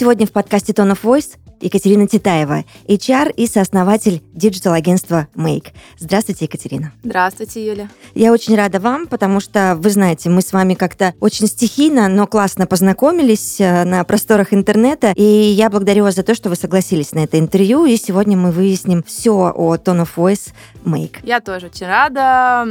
Сегодня в подкасте Tone of Voice Екатерина Титаева, HR и сооснователь диджитал-агентства Make. Здравствуйте, Екатерина. Здравствуйте, Юля. Я очень рада вам, потому что, вы знаете, мы с вами как-то очень стихийно, но классно познакомились э, на просторах интернета, и я благодарю вас за то, что вы согласились на это интервью, и сегодня мы выясним все о Tone of Voice Make. Я тоже очень рада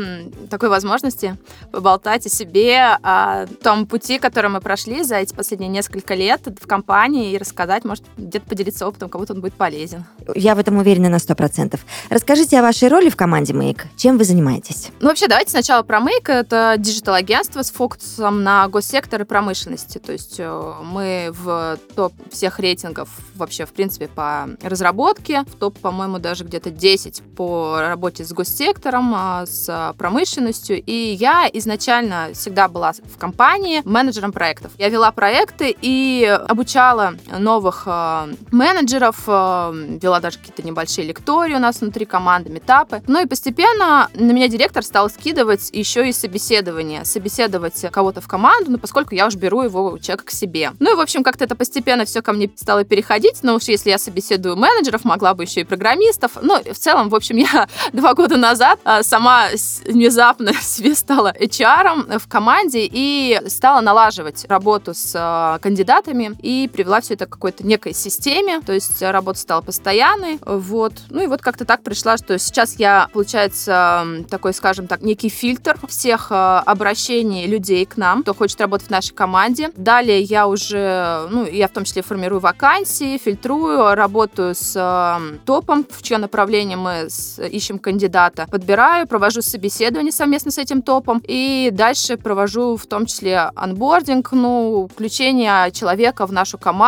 такой возможности поболтать о себе, о том пути, который мы прошли за эти последние несколько лет в компании, и рассказать, может, где-то поделиться делиться опытом, кому-то он будет полезен. Я в этом уверена на 100%. Расскажите о вашей роли в команде Make. Чем вы занимаетесь? Ну, вообще, давайте сначала про Make. Это диджитал-агентство с фокусом на госсектор и промышленности. То есть э, мы в топ всех рейтингов вообще, в принципе, по разработке. В топ, по-моему, даже где-то 10 по работе с госсектором, а, с промышленностью. И я изначально всегда была в компании менеджером проектов. Я вела проекты и обучала новых э, менеджеров, э, вела даже какие-то небольшие лектории у нас внутри команды, метапы. Ну и постепенно на меня директор стал скидывать еще и собеседование, собеседовать кого-то в команду, ну поскольку я уж беру его человека к себе. Ну и, в общем, как-то это постепенно все ко мне стало переходить, но уж если я собеседую менеджеров, могла бы еще и программистов. Ну, в целом, в общем, я два года назад э, сама внезапно себе стала HR в команде и стала налаживать работу с кандидатами и привела все это какой-то некой системе, то есть работа стала постоянной, вот. Ну и вот как-то так пришла, что сейчас я, получается, такой, скажем так, некий фильтр всех э, обращений людей к нам, кто хочет работать в нашей команде. Далее я уже, ну, я в том числе формирую вакансии, фильтрую, работаю с э, топом, в чье направление мы ищем кандидата, подбираю, провожу собеседование совместно с этим топом и дальше провожу в том числе анбординг, ну, включение человека в нашу команду,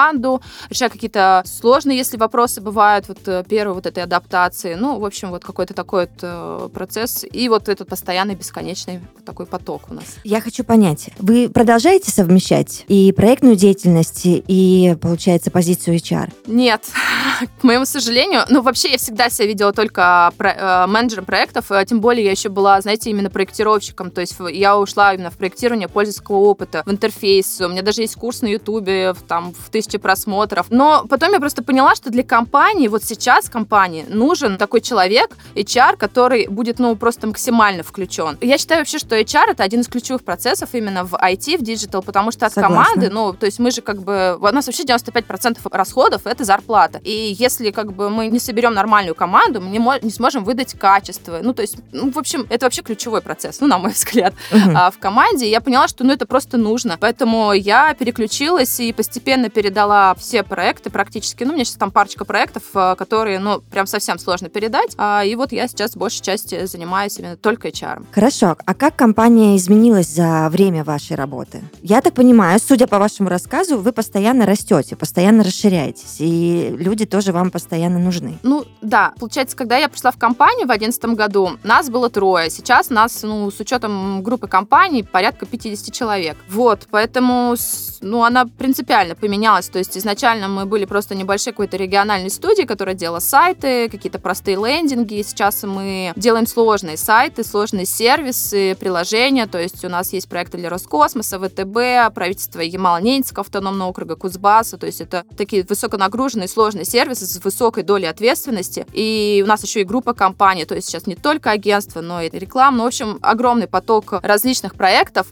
решаю какие-то сложно, если вопросы бывают, вот э, первой вот этой адаптации. Ну, в общем, вот какой-то такой вот э, процесс. И вот этот постоянный, бесконечный такой поток у нас. Я хочу понять, вы продолжаете совмещать и проектную деятельность, и, получается, позицию HR? Нет, к моему сожалению. Ну, вообще, я всегда себя видела только про, э, менеджером проектов, тем более я еще была, знаете, именно проектировщиком. То есть я ушла именно в проектирование пользовательского опыта, в интерфейс. У меня даже есть курс на Ютубе, там, в тысячи просмотров. Но потом я просто поняла, что для компании, вот сейчас компании, нужен такой человек, HR, который будет, ну, просто максимально включен. Я считаю вообще, что HR — это один из ключевых процессов именно в IT, в диджитал, потому что от Согласна. команды, ну, то есть мы же как бы... У нас вообще 95% расходов — это зарплата. И если как бы мы не соберем нормальную команду, мы не, не сможем выдать качество. Ну, то есть, ну, в общем, это вообще ключевой процесс, ну, на мой взгляд, uh-huh. а, в команде. Я поняла, что, ну, это просто нужно. Поэтому я переключилась и постепенно передала все проекты практически ну, у меня сейчас там парочка проектов, э, которые, ну, прям совсем сложно передать. А, и вот я сейчас в большей части занимаюсь именно только HR. Хорошо. А как компания изменилась за время вашей работы? Я так понимаю, судя по вашему рассказу, вы постоянно растете, постоянно расширяетесь, и люди тоже вам постоянно нужны. Ну, да. Получается, когда я пришла в компанию в 2011 году, нас было трое. Сейчас нас, ну, с учетом группы компаний, порядка 50 человек. Вот, поэтому, ну, она принципиально поменялась. То есть изначально мы были просто небольшой какой-то региональной студии, которая делала сайты, какие-то простые лендинги. Сейчас мы делаем сложные сайты, сложные сервисы, приложения. То есть у нас есть проекты для Роскосмоса, ВТБ, правительства Ямало-Ненецкого автономного округа, Кузбасса. То есть это такие высоконагруженные сложные сервисы с высокой долей ответственности. И у нас еще и группа компаний. То есть сейчас не только агентство, но и реклама. Ну, в общем, огромный поток различных проектов.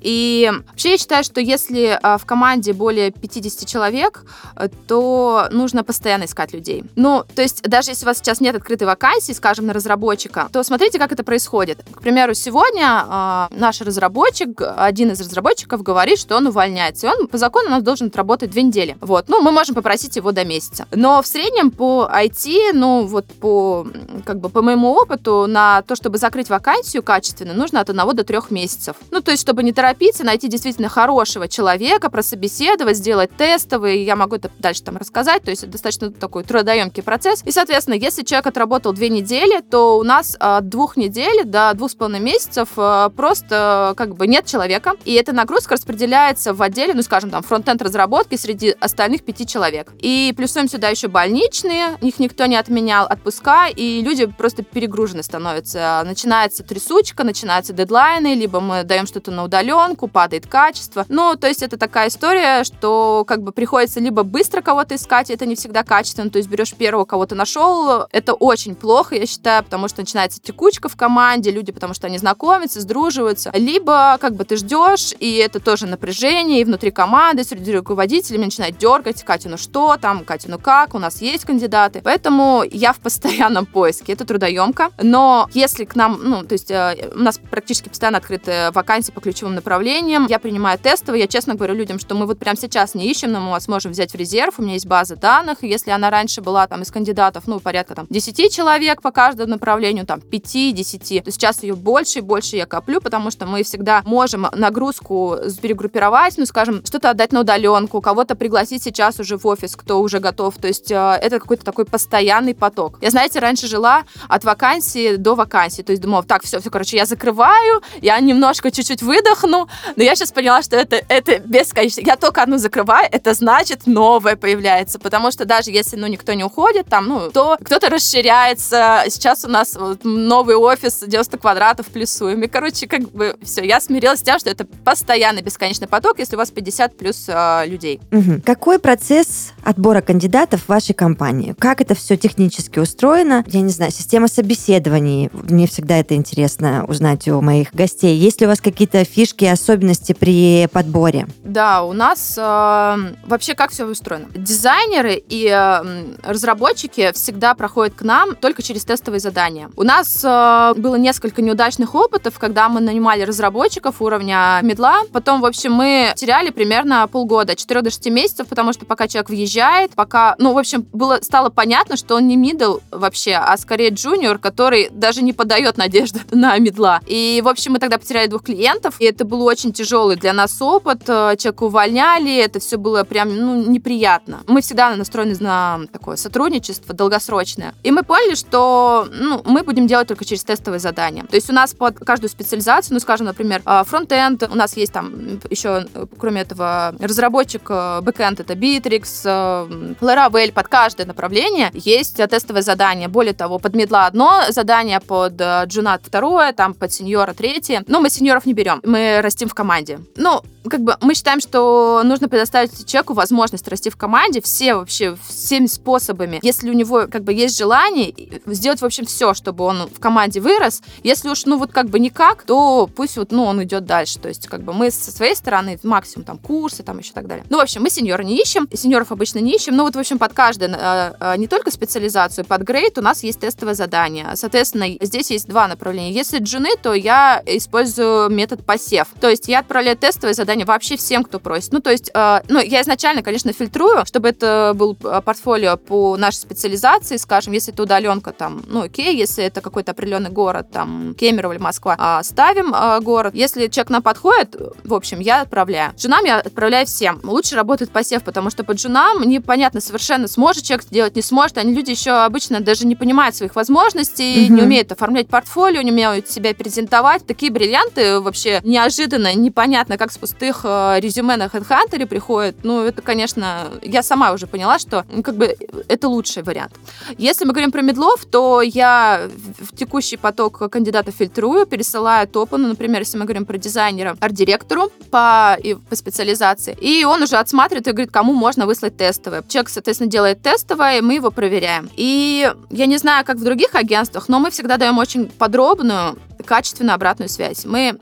И вообще я считаю, что если а, в команде более 50 человек, то что нужно постоянно искать людей. Ну, то есть даже если у вас сейчас нет открытой вакансии, скажем, на разработчика, то смотрите, как это происходит. К примеру, сегодня э, наш разработчик, один из разработчиков говорит, что он увольняется, и он по закону у нас должен отработать две недели. Вот, ну, мы можем попросить его до месяца. Но в среднем по IT, ну, вот по, как бы, по моему опыту, на то, чтобы закрыть вакансию качественно, нужно от одного до трех месяцев. Ну, то есть, чтобы не торопиться, найти действительно хорошего человека, прособеседовать, сделать тестовый, я могу это дальше там рассказать, то есть это достаточно такой трудоемкий процесс. И, соответственно, если человек отработал две недели, то у нас от двух недель до двух с половиной месяцев э, просто как бы нет человека, и эта нагрузка распределяется в отделе, ну, скажем, там, фронтенд разработки среди остальных пяти человек. И плюсуем сюда еще больничные, их никто не отменял, отпуска, и люди просто перегружены становятся. Начинается трясучка, начинаются дедлайны, либо мы даем что-то на удаленку, падает качество. Ну, то есть это такая история, что как бы приходится либо быстро кого-то искать, это не всегда качественно, то есть берешь первого, кого то нашел, это очень плохо, я считаю, потому что начинается текучка в команде, люди, потому что они знакомятся, сдруживаются, либо как бы ты ждешь, и это тоже напряжение, и внутри команды, среди руководителей начинает дергать, Катя, ну что там, Катя, ну как, у нас есть кандидаты. Поэтому я в постоянном поиске, это трудоемко, но если к нам, ну, то есть э, у нас практически постоянно открыты вакансии по ключевым направлениям, я принимаю тестовые, я честно говорю людям, что мы вот прямо сейчас не ищем, но мы вас можем взять в резерв, у меня есть база данных, если она раньше была там из кандидатов, ну, порядка там 10 человек по каждому направлению, там 5-10, то сейчас ее больше и больше я коплю, потому что мы всегда можем нагрузку перегруппировать, ну, скажем, что-то отдать на удаленку, кого-то пригласить сейчас уже в офис, кто уже готов, то есть э, это какой-то такой постоянный поток. Я, знаете, раньше жила от вакансии до вакансии, то есть думала, так, все, все, короче, я закрываю, я немножко чуть-чуть выдохну, но я сейчас поняла, что это, это бесконечно. Я только одну закрываю, это значит новое появляется, потому что даже если, ну, никто не уходит, там, ну, то кто-то расширяется. Сейчас у нас вот новый офис 90 квадратов плюсуем. И, короче, как бы все, я смирилась с тем, что это постоянный бесконечный поток, если у вас 50 плюс э, людей. Угу. Какой процесс отбора кандидатов в вашей компании? Как это все технически устроено? Я не знаю, система собеседований. Мне всегда это интересно узнать у моих гостей. Есть ли у вас какие-то фишки, особенности при подборе? Да, у нас э, вообще как все устроено? Дизайнеры и э, разработчики всегда проходят к нам только через тестовые задания. У нас э, было несколько неудачных опытов, когда мы нанимали разработчиков уровня медла. Потом, в общем, мы теряли примерно полгода, 4 до 6 месяцев, потому что пока человек въезжает, пока, ну, в общем, было, стало понятно, что он не мидл вообще, а скорее джуниор, который даже не подает надежды на медла. И, в общем, мы тогда потеряли двух клиентов, и это был очень тяжелый для нас опыт. Э, человека увольняли, это все было прям, ну, неприятно. Мы всегда настроены на такое сотрудничество долгосрочное. И мы поняли, что, ну, мы будем делать только через тестовые задания. То есть у нас под каждую специализацию, ну, скажем, например, э, фронтенд, у нас есть там еще, кроме этого, разработчик э, бэкенд, это Bitrix, Laravel, под каждое направление есть тестовое задание. Более того, под мидла одно задание, под джуна второе, там под сеньора третье. Но мы сеньоров не берем, мы растим в команде. Ну, как бы мы считаем, что нужно предоставить человеку возможность расти в команде все вообще всеми способами. Если у него как бы есть желание сделать в общем все, чтобы он в команде вырос. Если уж ну вот как бы никак, то пусть вот ну он идет дальше. То есть как бы мы со своей стороны максимум там курсы там еще так далее. Ну в общем мы сеньора не ищем, сеньоров обычно не ищем. Но вот в общем под каждую э, э, не только специализацию, под грейд у нас есть тестовое задание. Соответственно здесь есть два направления. Если джуны, то я использую метод посев. То есть я отправляю тестовое задание задание вообще всем, кто просит. Ну, то есть, э, ну, я изначально, конечно, фильтрую, чтобы это был э, портфолио по нашей специализации, скажем, если это удаленка, там, ну, окей, если это какой-то определенный город, там, Кемерово или Москва, э, ставим э, город. Если человек нам подходит, в общем, я отправляю. Джунам я отправляю всем. Лучше работает посев, потому что по джунам непонятно совершенно, сможет человек сделать, не сможет. Они люди еще обычно даже не понимают своих возможностей, угу. не умеют оформлять портфолио, не умеют себя презентовать. Такие бриллианты вообще неожиданно, непонятно, как с пустых э, резюме на HeadHunter приходит, ну, это, конечно, я сама уже поняла, что как бы это лучший вариант. Если мы говорим про медлов, то я в текущий поток кандидатов фильтрую, пересылаю топы, ну, например, если мы говорим про дизайнера, арт-директору по, и, по специализации, и он уже отсматривает и говорит, кому можно выслать тестовое. Человек, соответственно, делает тестовое, и мы его проверяем. И я не знаю, как в других агентствах, но мы всегда даем очень подробную качественную обратную связь. Мы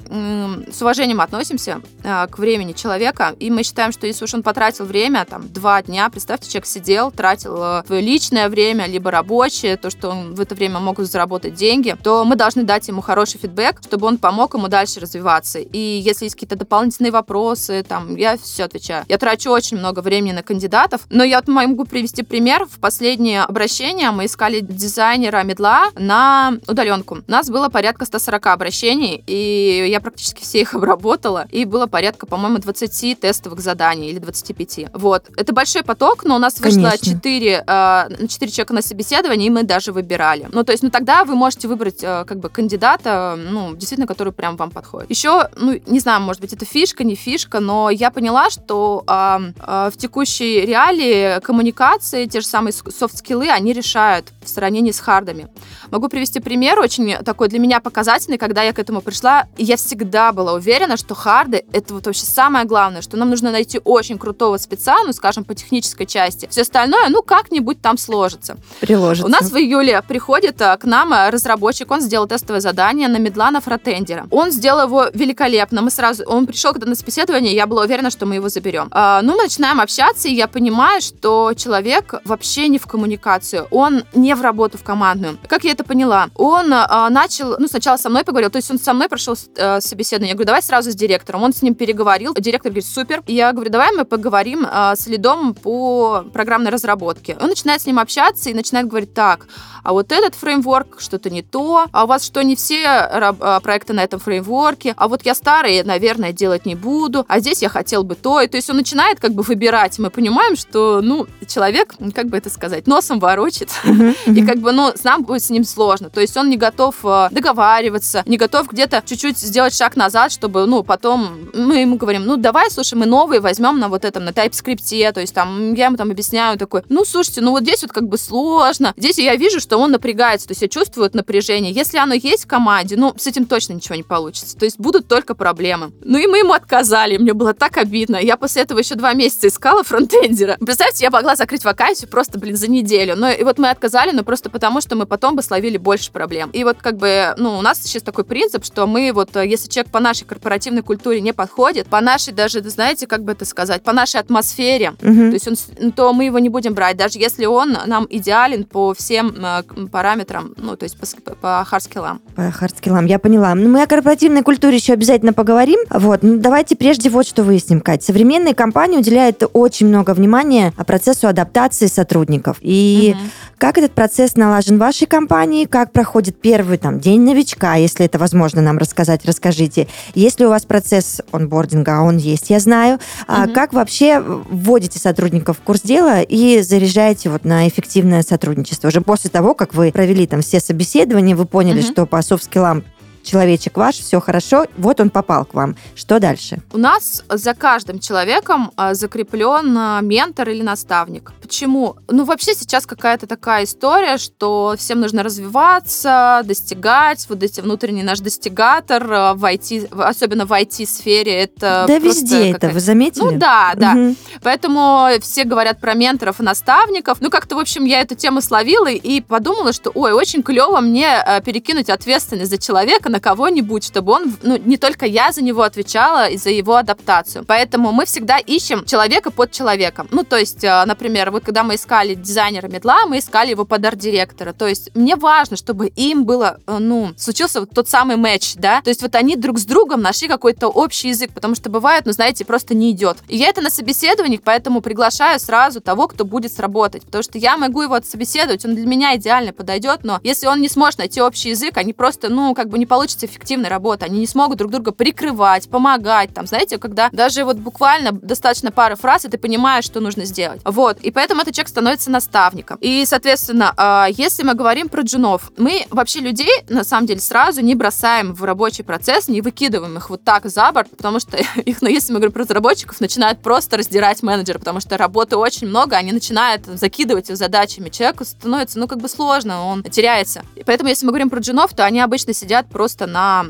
с уважением относимся э, к времени человека, и мы считаем, что если уж он потратил время, там, два дня, представьте, человек сидел, тратил э, свое личное время, либо рабочее, то, что он в это время мог заработать деньги, то мы должны дать ему хороший фидбэк, чтобы он помог ему дальше развиваться. И если есть какие-то дополнительные вопросы, там, я все отвечаю. Я трачу очень много времени на кандидатов, но я могу привести пример. В последнее обращение мы искали дизайнера медла на удаленку. У нас было порядка 140 обращений, и я практически все их обработала, и было порядка, по-моему, 20 тестовых заданий или 25. Вот. Это большой поток, но у нас вышло Конечно. 4, э, 4 человека на собеседование, и мы даже выбирали. Ну, то есть, ну, тогда вы можете выбрать э, как бы кандидата, ну, действительно, который прям вам подходит. Еще, ну, не знаю, может быть, это фишка, не фишка, но я поняла, что э, в текущей реалии коммуникации, те же самые софт-скиллы, они решают в сравнении с хардами. Могу привести пример, очень такой для меня показательный, когда я к этому пришла, я всегда была уверена, что харды — это вот вообще самое главное, что нам нужно найти очень крутого спеца, ну, скажем, по технической части. Все остальное, ну, как-нибудь там сложится. Приложится. У нас в июле приходит а, к нам а, разработчик, он сделал тестовое задание на медла на фронтендера. Он сделал его великолепно. Мы сразу, он пришел когда на собеседование, я была уверена, что мы его заберем. А, ну, мы начинаем общаться, и я понимаю, что человек вообще не в коммуникацию, он не в работу в командную. Как я это поняла? Он а, начал, ну, сначала со мной поговорил, то есть он со мной прошел а, собеседование. Я говорю, давай сразу с директором. Он с ним переговорил. Директор говорит, супер. Я говорю, давай мы поговорим а, с лидом по программной разработке. Он начинает с ним общаться и начинает говорить, так, а вот этот фреймворк что-то не то, а у вас что, не все а, проекты на этом фреймворке, а вот я старый, наверное, делать не буду, а здесь я хотел бы то. И то есть он начинает как бы выбирать. Мы понимаем, что, ну, человек, как бы это сказать, носом ворочит, и как бы, ну, нам будет с ним сложно. То есть он не готов э, договариваться, не готов где-то чуть-чуть сделать шаг назад, чтобы, ну, потом мы ему говорим, ну, давай, слушай, мы новые возьмем на вот этом, на TypeScript, то есть там, я ему там объясняю такой, ну, слушайте, ну, вот здесь вот как бы сложно. Здесь я вижу, что он напрягается, то есть я чувствую напряжение. Если оно есть в команде, ну, с этим точно ничего не получится. То есть будут только проблемы. Ну, и мы ему отказали, мне было так обидно. Я после этого еще два месяца искала фронтендера. Представьте, я могла закрыть вакансию просто, блин, за неделю. Но и вот мы отказали, но просто потому, что мы потом бы словили больше проблем. И вот как бы, ну, у нас сейчас такой принцип, что мы вот, э, если человек по нашей корпоративной культуре не подходит, по нашей даже, знаете, как бы это сказать, по нашей атмосфере, угу. то есть он, то мы его не будем брать, даже если он нам идеален по всем э, параметрам, ну, то есть по, по хардскиллам. По хардскиллам, я поняла. Ну, мы о корпоративной культуре еще обязательно поговорим. Вот, ну, давайте прежде вот что выясним, Кать. Современные компании уделяют очень много внимания процессу адаптации сотрудников. И угу. как этот процесс налажен в вашей компании, как проходит первый там день новичка, если это возможно нам рассказать, расскажите. Если у вас процесс онбординга, а он есть, я знаю, угу. а как вообще вводите сотрудников в курс дела и заряжаете вот на эффективное сотрудничество? Уже после того, как вы провели там все собеседования, вы поняли, угу. что по софт-скиллам человечек ваш, все хорошо, вот он попал к вам. Что дальше? У нас за каждым человеком а, закреплен а, ментор или наставник. Почему? Ну, вообще сейчас какая-то такая история, что всем нужно развиваться, достигать, вот эти внутренний наш достигатор а, в IT, особенно в IT-сфере, это Да везде это, вы заметили? Ну, да, да. Угу. Поэтому все говорят про менторов и наставников. Ну, как-то, в общем, я эту тему словила и подумала, что, ой, очень клево мне перекинуть ответственность за человека на кого-нибудь, чтобы он, ну, не только я за него отвечала и за его адаптацию. Поэтому мы всегда ищем человека под человеком. Ну, то есть, э, например, вот когда мы искали дизайнера медла, мы искали его под арт-директора. То есть, мне важно, чтобы им было, э, ну, случился вот тот самый матч, да, то есть вот они друг с другом нашли какой-то общий язык, потому что бывает, ну, знаете, просто не идет. И я это на собеседованиях, поэтому приглашаю сразу того, кто будет сработать, потому что я могу его отсобеседовать, он для меня идеально подойдет, но если он не сможет найти общий язык, они просто, ну, как бы не получится эффективная работа. Они не смогут друг друга прикрывать, помогать. Там, знаете, когда даже вот буквально достаточно пары фраз, и ты понимаешь, что нужно сделать. Вот. И поэтому этот человек становится наставником. И, соответственно, а, если мы говорим про джунов, мы вообще людей, на самом деле, сразу не бросаем в рабочий процесс, не выкидываем их вот так за борт, потому что их, ну, если мы говорим про разработчиков, начинают просто раздирать менеджеры, потому что работы очень много, они начинают закидывать их задачами. Человеку становится, ну, как бы сложно, он теряется. И поэтому, если мы говорим про джунов, то они обычно сидят просто на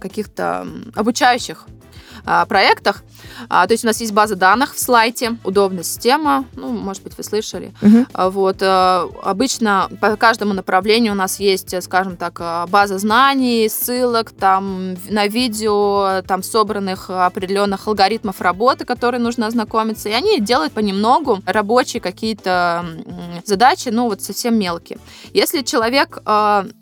каких-то обучающих проектах. А, то есть у нас есть база данных в слайде, удобная система, ну, может быть, вы слышали. Угу. А, вот, а, обычно по каждому направлению у нас есть, скажем так, а, база знаний, ссылок, там, на видео, там, собранных определенных алгоритмов работы, которые нужно ознакомиться, и они делают понемногу рабочие какие-то задачи, ну, вот совсем мелкие. Если человек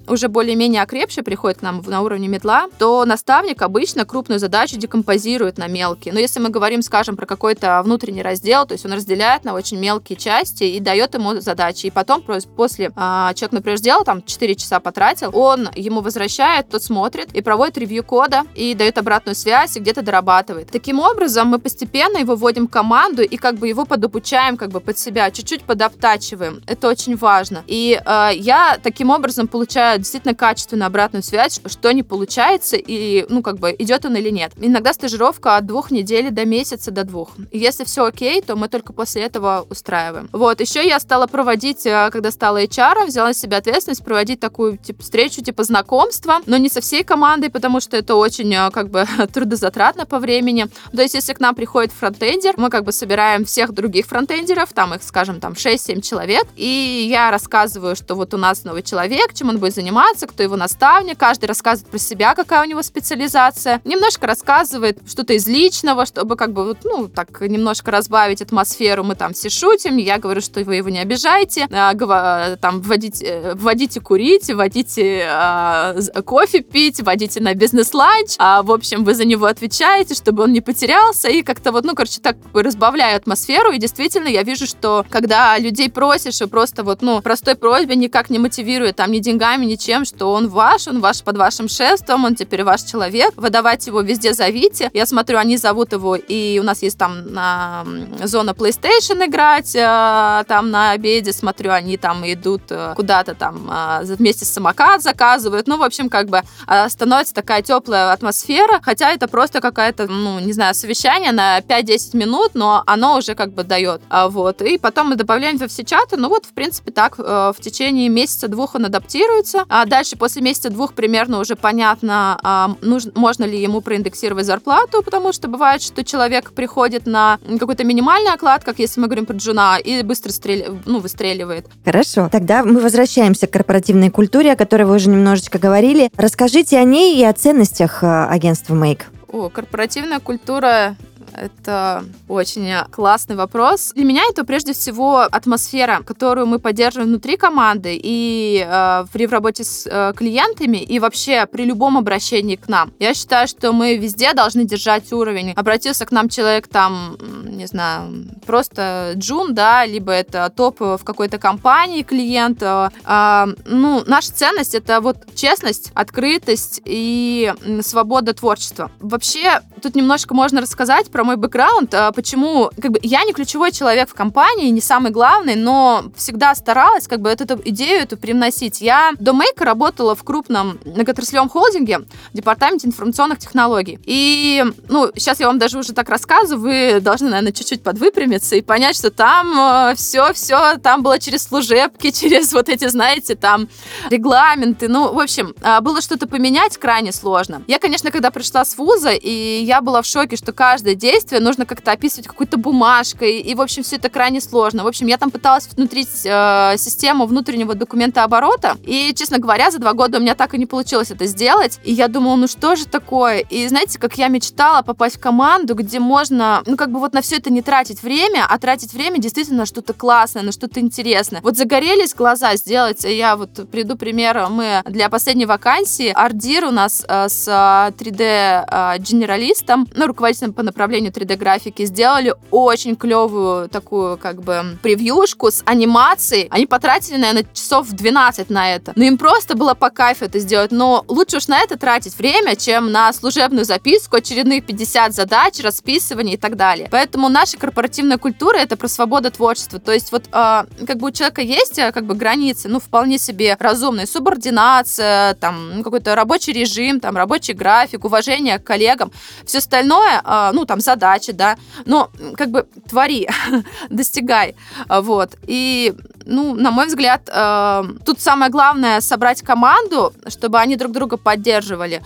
уже более-менее окрепший приходит к нам на уровне медла, то наставник обычно крупную задачу декомпозирует на мелкие. Но если мы говорим, скажем, про какой-то внутренний раздел, то есть он разделяет на очень мелкие части и дает ему задачи. И потом после а, человек, например, сделал там 4 часа потратил, он ему возвращает, тот смотрит и проводит ревью кода и дает обратную связь и где-то дорабатывает. Таким образом, мы постепенно его вводим в команду и как бы его подобучаем как бы под себя, чуть-чуть подоптачиваем. Это очень важно. И э, я таким образом получаю действительно качественную обратную связь, что не получается и, ну, как бы, идет он или нет. Иногда стажировка от двух недель до месяца до двух. Если все окей, то мы только после этого устраиваем. Вот, еще я стала проводить, э, когда стала HR, взяла на себя ответственность проводить такую типа, встречу, типа знакомства, но не со всей командой, потому что это очень э, как бы трудозатратно по времени. То есть, если к нам приходит фронтендер, мы как бы собираем всех других фронтендеров, там их, скажем, там 6-7 человек, и я рассказываю, что вот у нас новый человек, чем он будет заниматься, кто его наставник, каждый рассказывает про себя, какая у него специализация, немножко рассказывает что-то из личного, что чтобы как бы, вот, ну, так немножко разбавить атмосферу, мы там все шутим, я говорю, что вы его не обижаете, а, там, вводите, вводите курить, вводите а, кофе пить, вводите на бизнес-ланч, а, в общем, вы за него отвечаете, чтобы он не потерялся, и как-то вот, ну, короче, так разбавляю атмосферу, и действительно я вижу, что когда людей просишь, и просто вот, ну, простой просьбе никак не мотивирует, там, ни деньгами, ничем, что он ваш, он ваш под вашим шефством, он теперь ваш человек, выдавать его везде зовите. Я смотрю, они зовут его и у нас есть там на, зона PlayStation играть, э, там на обеде, смотрю, они там идут э, куда-то там э, вместе с самокат заказывают, ну, в общем, как бы становится такая теплая атмосфера, хотя это просто какая-то, ну, не знаю, совещание на 5-10 минут, но оно уже как бы дает, а вот, и потом мы добавляем во все чаты, ну, вот, в принципе, так в течение месяца-двух он адаптируется, а дальше после месяца-двух примерно уже понятно, а, нужно, можно ли ему проиндексировать зарплату, потому что бывает, что человек приходит на какой-то минимальный оклад, как если мы говорим про джуна, и быстро стрел... ну, выстреливает. Хорошо. Тогда мы возвращаемся к корпоративной культуре, о которой вы уже немножечко говорили. Расскажите о ней и о ценностях э, агентства Make. О, корпоративная культура это очень классный вопрос. Для меня это прежде всего атмосфера, которую мы поддерживаем внутри команды и э, при работе с э, клиентами и вообще при любом обращении к нам. Я считаю, что мы везде должны держать уровень. Обратился к нам человек там, не знаю, просто джун, да, либо это топ в какой-то компании клиент. Э, э, ну, наша ценность это вот честность, открытость и свобода творчества. Вообще, тут немножко можно рассказать про мой бэкграунд, а, почему, как бы, я не ключевой человек в компании, не самый главный, но всегда старалась, как бы, эту, эту идею эту привносить. Я до Мейка работала в крупном многоотраслевом холдинге, департаменте информационных технологий. И, ну, сейчас я вам даже уже так рассказываю, вы должны, наверное, чуть-чуть подвыпрямиться и понять, что там все-все, э, там было через служебки, через вот эти, знаете, там регламенты. Ну, в общем, а, было что-то поменять крайне сложно. Я, конечно, когда пришла с вуза, и я была в шоке, что каждое действие действие нужно как-то описывать какой-то бумажкой, и, в общем, все это крайне сложно. В общем, я там пыталась внутрить э, систему внутреннего документа оборота, и, честно говоря, за два года у меня так и не получилось это сделать, и я думала, ну что же такое? И знаете, как я мечтала попасть в команду, где можно, ну как бы вот на все это не тратить время, а тратить время действительно на что-то классное, на что-то интересное. Вот загорелись глаза сделать, я вот приду пример, мы для последней вакансии, Ардир у нас э, с 3D-генералистом, э, ну, руководителем по направлению направлению 3D-графики, сделали очень клевую такую как бы превьюшку с анимацией. Они потратили, наверное, часов 12 на это. Но им просто было по кайфу это сделать. Но лучше уж на это тратить время, чем на служебную записку, очередных 50 задач, расписывание и так далее. Поэтому наша корпоративная культура — это про свободу творчества. То есть вот э, как бы у человека есть э, как бы границы, ну, вполне себе разумные. Субординация, там, какой-то рабочий режим, там, рабочий график, уважение к коллегам. Все остальное, э, ну, там, задачи, да, но как бы твори, достигай, вот. И Ну, на мой взгляд, э, тут самое главное собрать команду, чтобы они друг друга поддерживали.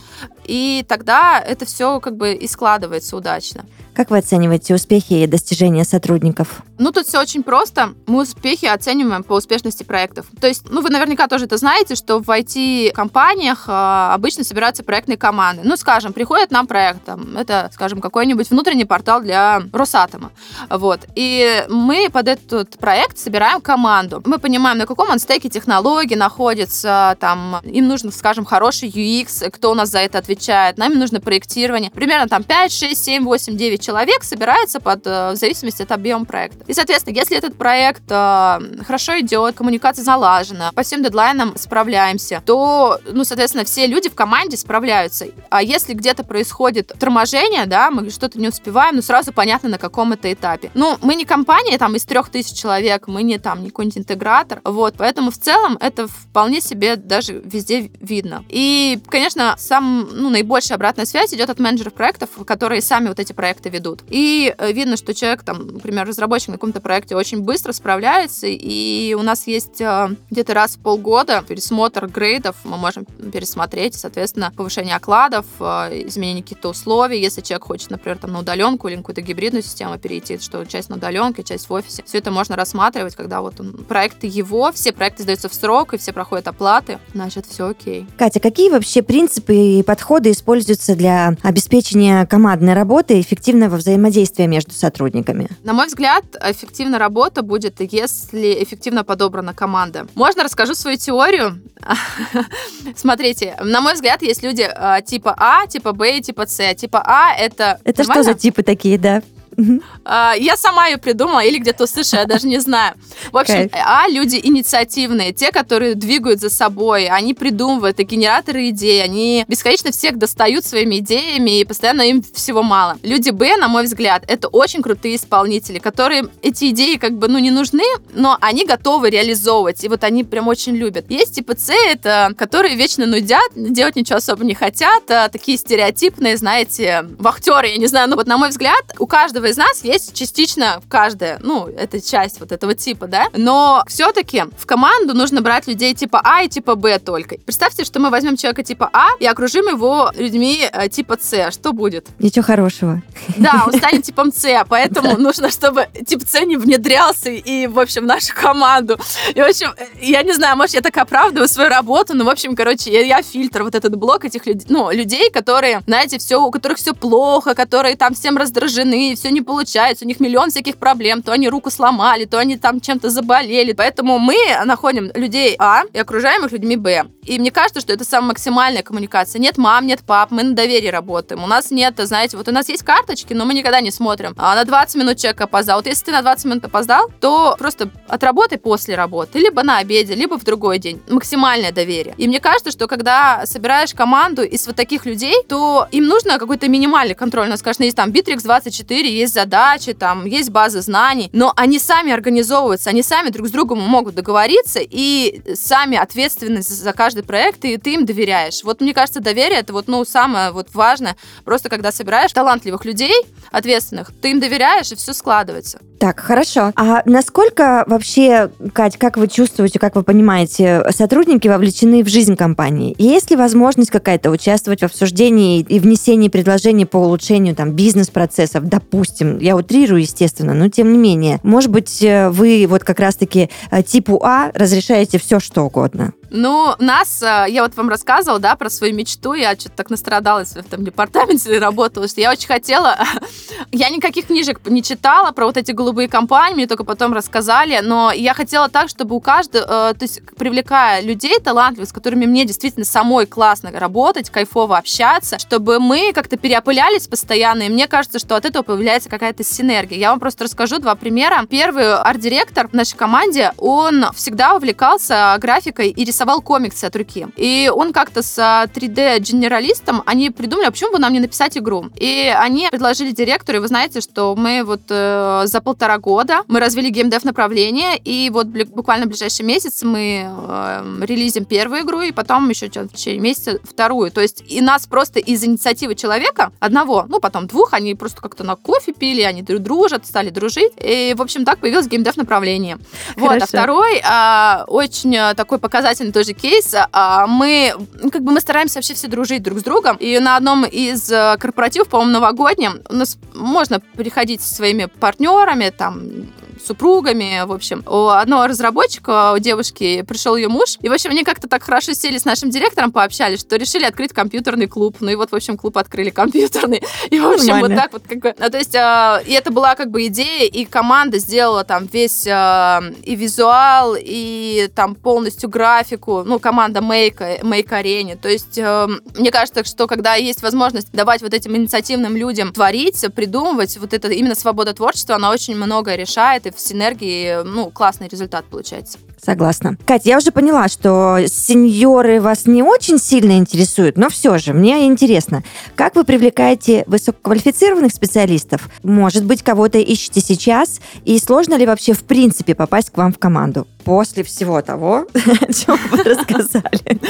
И тогда это все как бы и складывается удачно. Как вы оцениваете успехи и достижения сотрудников? Ну, тут все очень просто. Мы успехи оцениваем по успешности проектов. То есть, ну, вы наверняка тоже это знаете, что в IT-компаниях э, обычно собираются проектные команды. Ну, скажем, приходит нам проект, там, это, скажем, какой-нибудь внутренний портал для Росатома. Вот. И мы под этот проект собираем команду. Мы понимаем, на каком он стеке технологий находится, там, им нужно, скажем, хороший UX, кто у нас за это отвечает, нам нужно проектирование. Примерно там 5, 6, 7, 8, 9 человек собирается под, э, в зависимости от объема проекта. И, соответственно, если этот проект э, хорошо идет, коммуникация залажена, по всем дедлайнам справляемся, то, ну, соответственно, все люди в команде справляются. А если где-то происходит торможение, да, мы что-то не успеваем, ну, сразу понятно, на каком это этапе. Ну, мы не компания там из трех тысяч человек, мы не там, не какой-нибудь интегратор, вот, поэтому в целом это вполне себе даже везде видно. И, конечно, сам, ну, наибольшая обратная связь идет от менеджеров проектов, которые сами вот эти проекты ведут. И э, видно, что человек, там, например, разработчик на каком-то проекте очень быстро справляется, и у нас есть э, где-то раз в полгода пересмотр грейдов, мы можем пересмотреть, соответственно, повышение окладов, э, изменение каких-то условий, если человек хочет, например, там, на удаленку или какую-то гибридную систему перейти, что часть на удаленке, часть в офисе. Все это можно рассматривать, когда вот он, проекты его, все проекты сдаются в срок, и все проходят оплаты, значит, все окей. Катя, какие вообще принципы и подходы используются для обеспечения командной работы и взаимодействия между сотрудниками? На мой взгляд, эффективная работа будет, если эффективно подобрана команда. Можно расскажу свою теорию? Смотрите, на мой взгляд, есть люди э, типа А, типа Б и типа С. Типа А это... Это что за типы такие, да? Uh, я сама ее придумала или где-то услышала, я даже не знаю. В общем, а люди инициативные, те, которые двигают за собой, они придумывают, это генераторы идей, они бесконечно всех достают своими идеями и постоянно им всего мало. Люди Б, на мой взгляд, это очень крутые исполнители, которые эти идеи как бы, ну, не нужны, но они готовы реализовывать, и вот они прям очень любят. Есть типа С, это которые вечно нудят, делать ничего особо не хотят, а, такие стереотипные, знаете, вахтеры, я не знаю, ну вот на мой взгляд, у каждого из нас есть частично каждая, ну, это часть вот этого типа, да, но все-таки в команду нужно брать людей типа А и типа Б только. Представьте, что мы возьмем человека типа А и окружим его людьми э, типа С. Что будет? Ничего хорошего. Да, он станет типом С, поэтому нужно, чтобы тип С не внедрялся и, в общем, в нашу команду. И, в общем, я не знаю, может, я так оправдываю свою работу, но, в общем, короче, я, я фильтр, вот этот блок этих людей, ну, людей, которые, знаете, все, у которых все плохо, которые там всем раздражены, все не не получается, у них миллион всяких проблем, то они руку сломали, то они там чем-то заболели. Поэтому мы находим людей А и окружаем их людьми Б. И мне кажется, что это самая максимальная коммуникация. Нет мам, нет пап, мы на доверии работаем. У нас нет, знаете, вот у нас есть карточки, но мы никогда не смотрим. А на 20 минут человек опоздал. Вот если ты на 20 минут опоздал, то просто отработай после работы, либо на обеде, либо в другой день. Максимальное доверие. И мне кажется, что когда собираешь команду из вот таких людей, то им нужно какой-то минимальный контроль. У нас, конечно, есть там Bittrex 24, есть задачи, там есть базы знаний, но они сами организовываются, они сами друг с другом могут договориться и сами ответственны за каждый проект, и ты им доверяешь. Вот мне кажется, доверие это вот, ну, самое вот важное. Просто когда собираешь талантливых людей, ответственных, ты им доверяешь, и все складывается. Так, хорошо. А насколько вообще, Кать, как вы чувствуете, как вы понимаете, сотрудники вовлечены в жизнь компании? Есть ли возможность какая-то участвовать в обсуждении и внесении предложений по улучшению там бизнес-процессов, допустим, я утрирую, естественно, но тем не менее. Может быть, э, вы вот как раз-таки э, типу А разрешаете все, что угодно? Ну, нас, э, я вот вам рассказывала, да, про свою мечту, я что-то так настрадалась в этом департаменте работала, что я очень хотела, я никаких книжек не читала про вот эти голубые компании, мне только потом рассказали, но я хотела так, чтобы у каждого, э, то есть привлекая людей талантливых, с которыми мне действительно самой классно работать, кайфово общаться, чтобы мы как-то переопылялись постоянно, и мне кажется, что от этого появляется какая-то синергия. Я вам просто расскажу два примера. Первый арт-директор в нашей команде, он всегда увлекался графикой и рисованием рисовал комиксы от руки. И он как-то с 3D-генералистом, они придумали, а почему бы нам не написать игру? И они предложили директору, и вы знаете, что мы вот э, за полтора года мы развили геймдев направление, и вот буквально в ближайший месяц мы э, релизим первую игру, и потом еще в течение месяца вторую. То есть и нас просто из инициативы человека, одного, ну, потом двух, они просто как-то на кофе пили, они дружат, стали дружить. И, в общем, так появилось геймдев направление. Хорошо. Вот, а второй, а, очень э, такой показательный тоже кейс, а, мы, как бы мы стараемся вообще все дружить друг с другом, и на одном из э, корпоративов, по-моему, новогоднем, у нас можно приходить со своими партнерами, там, супругами, в общем. У одного разработчика, у девушки, пришел ее муж, и, в общем, они как-то так хорошо сели с нашим директором, пообщались, что решили открыть компьютерный клуб. Ну и вот, в общем, клуб открыли компьютерный. И, в общем, Нормально. вот так вот как бы... Ну, то есть, э, и это была как бы идея, и команда сделала там весь э, и визуал, и там полностью графику, ну, команда Make, Make Arena. То есть, э, мне кажется, что когда есть возможность давать вот этим инициативным людям творить, придумывать, вот это именно свобода творчества, она очень многое решает, и синергии, ну, классный результат получается. Согласна. Катя, я уже поняла, что сеньоры вас не очень сильно интересуют, но все же, мне интересно, как вы привлекаете высококвалифицированных специалистов? Может быть, кого-то ищете сейчас? И сложно ли вообще в принципе попасть к вам в команду? После всего того, о чем вы рассказали.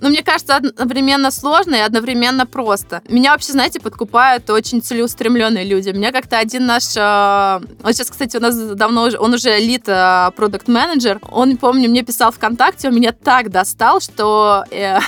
Ну, мне кажется, одновременно сложно и одновременно просто. Меня вообще, знаете, подкупают очень целеустремленные люди. Меня как-то один наш... Э, он сейчас, кстати, у нас давно уже... Он уже лид э, продукт менеджер Он, помню, мне писал ВКонтакте, он меня так достал, что э,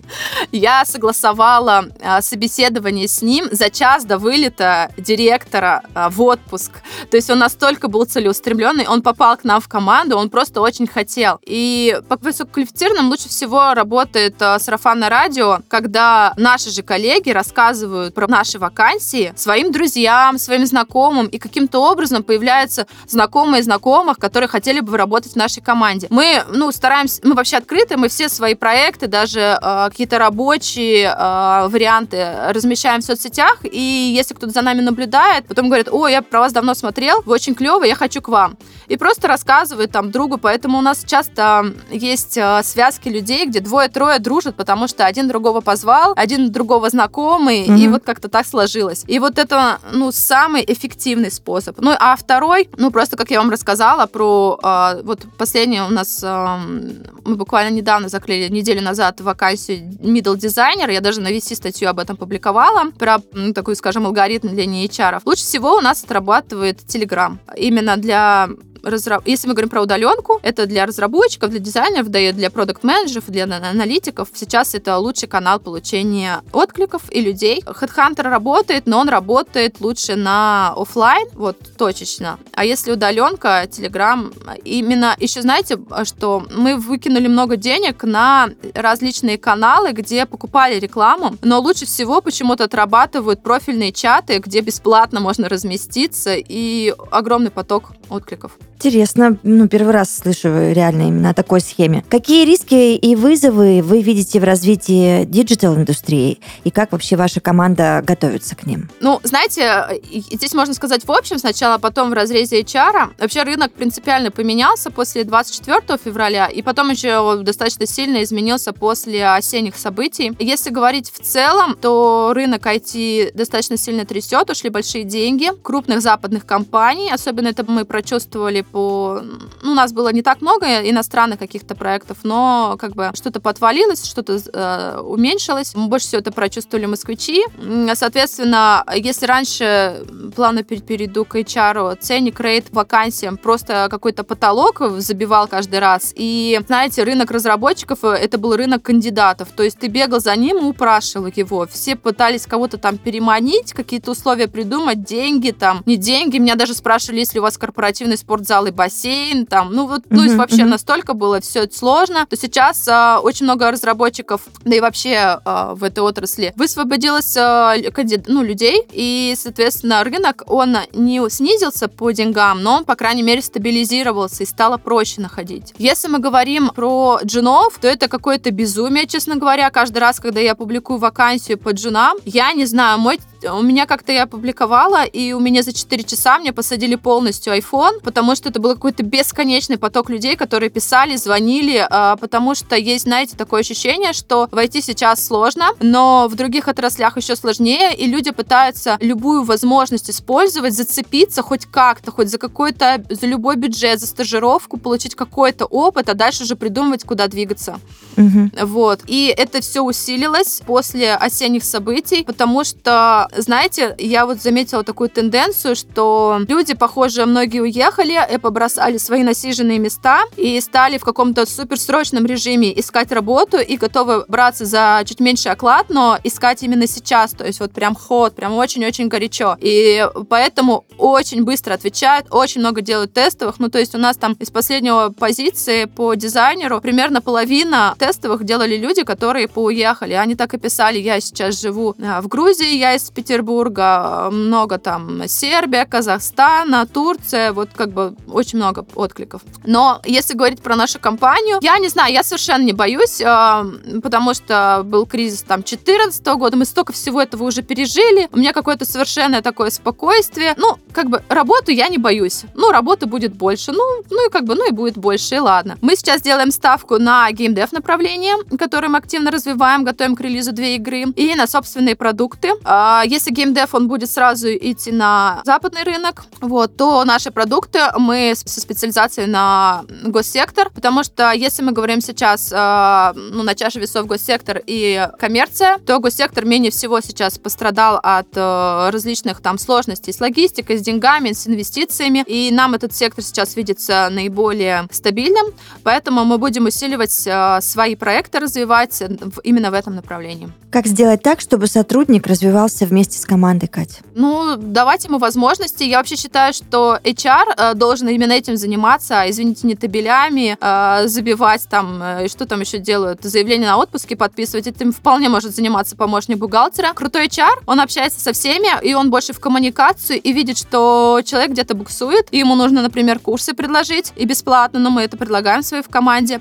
я согласовала собеседование с ним за час до вылета директора в отпуск. То есть он настолько был целеустремленный, он попал к нам в команду, он просто очень хотел. И по высококвалифицированным лучше всего работает э, сарафанное радио, когда наши же коллеги рассказывают про наши вакансии своим друзьям, своим знакомым, и каким-то образом появляются знакомые знакомых, которые хотели бы работать в нашей команде. Мы, ну, стараемся, мы вообще открыты, мы все свои проекты, даже э, какие-то рабочие э, варианты размещаем в соцсетях, и если кто-то за нами наблюдает, потом говорит, о, я про вас давно смотрел, вы очень клевый, я хочу к вам. И просто рассказывает там другу, поэтому у нас часто есть э, связки людей, где двое-трое дружат, потому что один другого позвал, один другого знакомый, mm-hmm. и вот как-то так сложилось. И вот это, ну, самый эффективный способ. Ну, а второй, ну, просто, как я вам рассказала, про э, вот последнее у нас, э, мы буквально недавно закрыли, неделю назад, вакансию middle дизайнер, я даже на VC статью об этом публиковала, про ну, такой, скажем, алгоритм для не HR. Лучше всего у нас отрабатывает Telegram. Именно для разраб... если мы говорим про удаленку, это для разработчиков, для дизайнеров, да и для продукт-менеджеров, для аналитиков. Сейчас это лучший канал получения откликов и людей. Headhunter работает, но он работает лучше на офлайн, вот точечно. А если удаленка, Telegram, именно еще знаете, что мы выкинули много денег на различные каналы, где покупали рекламу, но лучше всего почему-то отрабатывают профильные чаты, где бесплатно можно разместиться и огромный поток откликов. Интересно, ну, первый раз слышу реально именно о такой схеме. Какие риски и вызовы вы видите в развитии диджитал-индустрии? И как вообще ваша команда готовится к ним? Ну, знаете, здесь можно сказать в общем сначала, а потом в разрезе HR. Вообще рынок принципиально поменялся после 24 февраля, и потом еще достаточно сильно изменился после осенних событий. Если говорить в целом, то рынок IT достаточно сильно трясет, ушли большие деньги крупных западных компаний, особенно это мы прочувствовали по... Ну, у нас было не так много иностранных каких-то проектов, но как бы что-то подвалилось, что-то э, уменьшилось. Больше всего это прочувствовали москвичи. Соответственно, если раньше, плавно перейду к HR, ценник, рейд, вакансиям, просто какой-то потолок забивал каждый раз. И, знаете, рынок разработчиков, э, это был рынок кандидатов. То есть ты бегал за ним и упрашивал его. Все пытались кого-то там переманить, какие-то условия придумать, деньги там, не деньги. Меня даже спрашивали, если у вас корпоративный спортзал зал и бассейн, там, ну вот, ну, uh-huh, вообще uh-huh. настолько было все сложно, то сейчас а, очень много разработчиков, да и вообще а, в этой отрасли, высвободилось а, кандид... ну, людей, и, соответственно, рынок, он не снизился по деньгам, но он, по крайней мере, стабилизировался и стало проще находить. Если мы говорим про джунов, то это какое-то безумие, честно говоря, каждый раз, когда я публикую вакансию по джунам, я не знаю, мой есть у меня как-то я опубликовала, и у меня за 4 часа мне посадили полностью iPhone, потому что это был какой-то бесконечный поток людей, которые писали, звонили, а, потому что есть, знаете, такое ощущение, что войти сейчас сложно, но в других отраслях еще сложнее, и люди пытаются любую возможность использовать, зацепиться хоть как-то, хоть за какой-то, за любой бюджет, за стажировку, получить какой-то опыт, а дальше уже придумывать, куда двигаться. Угу. Вот. И это все усилилось после осенних событий, потому что, знаете, я вот заметила такую тенденцию, что люди, похоже, многие уехали и побросали свои насиженные места и стали в каком-то суперсрочном режиме искать работу и готовы браться за чуть меньше оклад, но искать именно сейчас, то есть вот прям ход, прям очень-очень горячо. И поэтому очень быстро отвечают, очень много делают тестовых, ну то есть у нас там из последнего позиции по дизайнеру примерно половина тестовых делали люди, которые поуехали. Они так и писали, я сейчас живу э, в Грузии, я из Петербурга, много там Сербия, Казахстан, Турция, вот как бы очень много откликов. Но если говорить про нашу компанию, я не знаю, я совершенно не боюсь, э, потому что был кризис там 2014 года, мы столько всего этого уже пережили, у меня какое-то совершенное такое спокойствие. Ну, как бы работу я не боюсь. Ну, работы будет больше, ну, ну и как бы, ну и будет больше, и ладно. Мы сейчас делаем ставку на геймдев направление, которое мы активно развиваем, готовим к релизу две игры, и на собственные продукты. А, если геймдев, он будет сразу идти на западный рынок, вот, то наши продукты мы со специализацией на госсектор, потому что если мы говорим сейчас а, ну, на чаше весов госсектор и коммерция, то госсектор менее всего сейчас пострадал от а, различных там сложностей с логистикой, с деньгами, с инвестициями, и нам этот сектор сейчас видится наиболее стабильным, поэтому мы будем усиливать а, свои проекты, развивать именно в этом направлении. Как сделать так, чтобы сотрудник развивался вместе с командой, Катя? Ну, давать ему возможности. Я вообще считаю, что HR э, должен именно этим заниматься, извините, не табелями, э, забивать там, э, что там еще делают, заявление на отпуске подписывать. Этим вполне может заниматься помощник бухгалтера. Крутой HR, он общается со всеми, и он больше в коммуникацию и видит, что человек где-то буксует, и ему нужно, например, курсы предложить, и бесплатно, но мы это предлагаем своей в команде.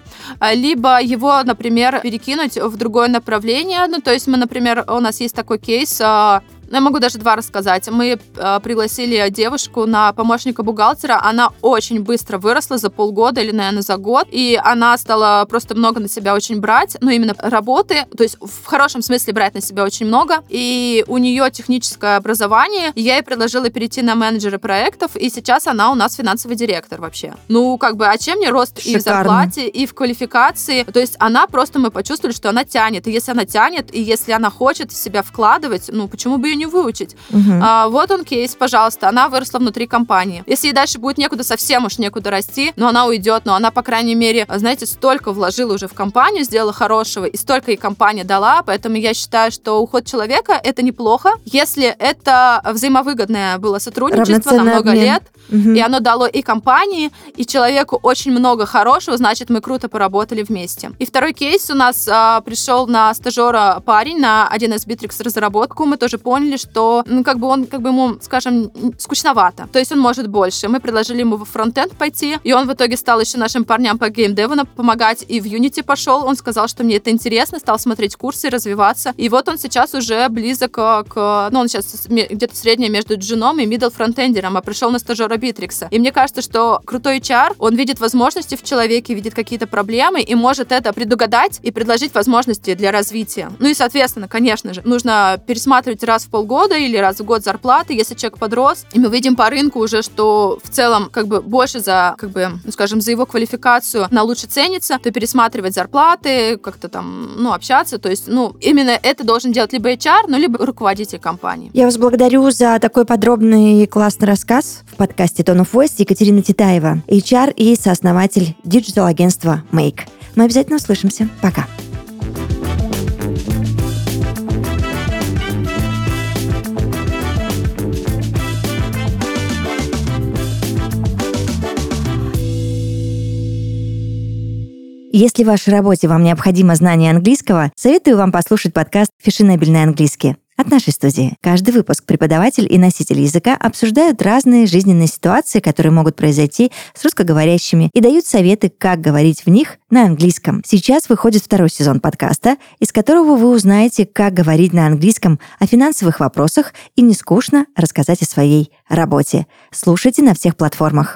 Либо его, например, перекинуть в другое направление, ну, то есть мы, например, у нас есть такой кейс, а, я могу даже два рассказать. Мы э, пригласили девушку на помощника бухгалтера. Она очень быстро выросла за полгода или, наверное, за год. И она стала просто много на себя очень брать. Ну, именно работы. То есть в хорошем смысле брать на себя очень много. И у нее техническое образование. Я ей предложила перейти на менеджера проектов. И сейчас она у нас финансовый директор вообще. Ну, как бы, а чем не рост Шикарно. и в зарплате, и в квалификации? То есть она просто, мы почувствовали, что она тянет. И если она тянет, и если она хочет в себя вкладывать, ну, почему бы ее не выучить. Угу. А, вот он кейс, пожалуйста, она выросла внутри компании. Если ей дальше будет некуда, совсем уж некуда расти, но она уйдет, но она, по крайней мере, знаете, столько вложила уже в компанию, сделала хорошего, и столько ей компания дала, поэтому я считаю, что уход человека — это неплохо, если это взаимовыгодное было сотрудничество на много обмен. лет, угу. и оно дало и компании, и человеку очень много хорошего, значит, мы круто поработали вместе. И второй кейс у нас а, пришел на стажера парень на один из Bittrex разработку, мы тоже поняли, поняли, что, ну, как бы он, как бы ему, скажем, скучновато. То есть он может больше. Мы предложили ему во фронтенд пойти, и он в итоге стал еще нашим парням по геймдеву помогать, и в Unity пошел. Он сказал, что мне это интересно, стал смотреть курсы, развиваться. И вот он сейчас уже близок к, ну, он сейчас где-то среднее между джуном и middle фронтендером, а пришел на стажера Битрикса. И мне кажется, что крутой HR, он видит возможности в человеке, видит какие-то проблемы и может это предугадать и предложить возможности для развития. Ну и, соответственно, конечно же, нужно пересматривать раз в пол полгода или раз в год зарплаты, если человек подрос. И мы видим по рынку уже, что в целом как бы больше за, как бы, ну, скажем, за его квалификацию на лучше ценится, то пересматривать зарплаты, как-то там, ну, общаться. То есть, ну, именно это должен делать либо HR, ну, либо руководитель компании. Я вас благодарю за такой подробный и классный рассказ в подкасте Tone of Voice Екатерина Титаева, HR и сооснователь диджитал-агентства Make. Мы обязательно услышимся. Пока. Если в вашей работе вам необходимо знание английского, советую вам послушать подкаст «Фешенебельный английский». от нашей студии. Каждый выпуск преподаватель и носитель языка обсуждают разные жизненные ситуации, которые могут произойти с русскоговорящими и дают советы, как говорить в них на английском. Сейчас выходит второй сезон подкаста, из которого вы узнаете, как говорить на английском о финансовых вопросах и не скучно рассказать о своей работе. Слушайте на всех платформах.